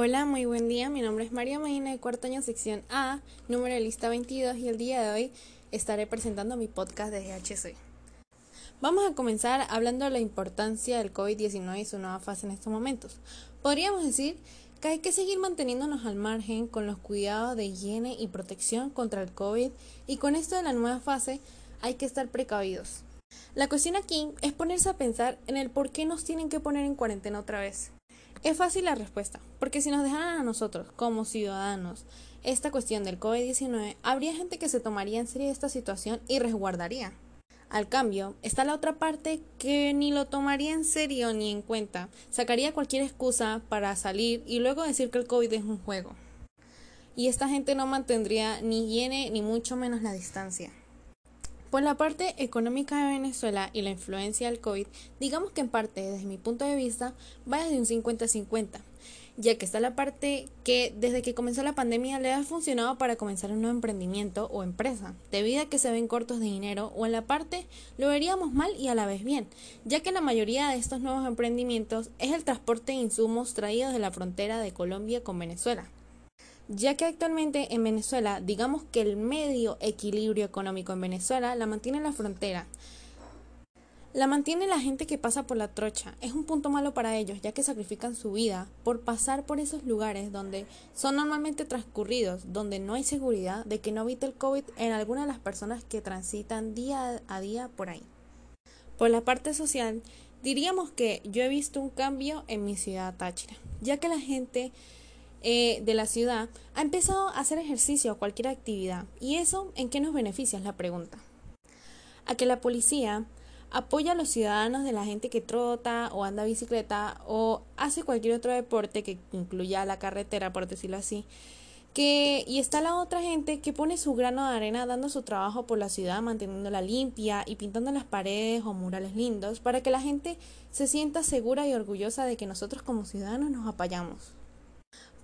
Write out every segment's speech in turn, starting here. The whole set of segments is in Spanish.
Hola, muy buen día. Mi nombre es María Medina de cuarto año sección A, número de lista 22 y el día de hoy estaré presentando mi podcast de GHC. Vamos a comenzar hablando de la importancia del COVID-19 y su nueva fase en estos momentos. Podríamos decir que hay que seguir manteniéndonos al margen con los cuidados de higiene y protección contra el COVID y con esto de la nueva fase hay que estar precavidos. La cuestión aquí es ponerse a pensar en el por qué nos tienen que poner en cuarentena otra vez. Es fácil la respuesta, porque si nos dejaran a nosotros, como ciudadanos, esta cuestión del COVID-19, habría gente que se tomaría en serio esta situación y resguardaría. Al cambio, está la otra parte que ni lo tomaría en serio ni en cuenta, sacaría cualquier excusa para salir y luego decir que el COVID es un juego. Y esta gente no mantendría ni higiene ni mucho menos la distancia. Por la parte económica de Venezuela y la influencia del COVID, digamos que en parte, desde mi punto de vista, va desde un 50-50, ya que está la parte que desde que comenzó la pandemia le ha funcionado para comenzar un nuevo emprendimiento o empresa, debido a que se ven cortos de dinero, o en la parte lo veríamos mal y a la vez bien, ya que la mayoría de estos nuevos emprendimientos es el transporte de insumos traídos de la frontera de Colombia con Venezuela ya que actualmente en Venezuela, digamos que el medio equilibrio económico en Venezuela la mantiene la frontera. La mantiene la gente que pasa por la trocha. Es un punto malo para ellos, ya que sacrifican su vida por pasar por esos lugares donde son normalmente transcurridos, donde no hay seguridad de que no evite el COVID en algunas de las personas que transitan día a día por ahí. Por la parte social, diríamos que yo he visto un cambio en mi ciudad Táchira, ya que la gente eh, de la ciudad ha empezado a hacer ejercicio o cualquier actividad. ¿Y eso en qué nos beneficia? Es la pregunta. A que la policía apoya a los ciudadanos de la gente que trota o anda bicicleta o hace cualquier otro deporte que incluya la carretera, por decirlo así. Que, y está la otra gente que pone su grano de arena dando su trabajo por la ciudad, manteniéndola limpia y pintando las paredes o murales lindos para que la gente se sienta segura y orgullosa de que nosotros como ciudadanos nos apoyamos.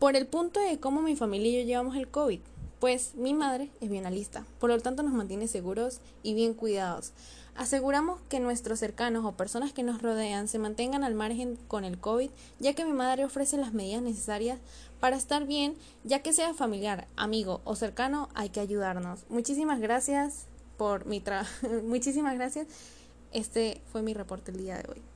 Por el punto de cómo mi familia y yo llevamos el COVID, pues mi madre es bien lista, por lo tanto nos mantiene seguros y bien cuidados. Aseguramos que nuestros cercanos o personas que nos rodean se mantengan al margen con el COVID, ya que mi madre ofrece las medidas necesarias para estar bien, ya que sea familiar, amigo o cercano, hay que ayudarnos. Muchísimas gracias por mi trabajo. Muchísimas gracias. Este fue mi reporte el día de hoy.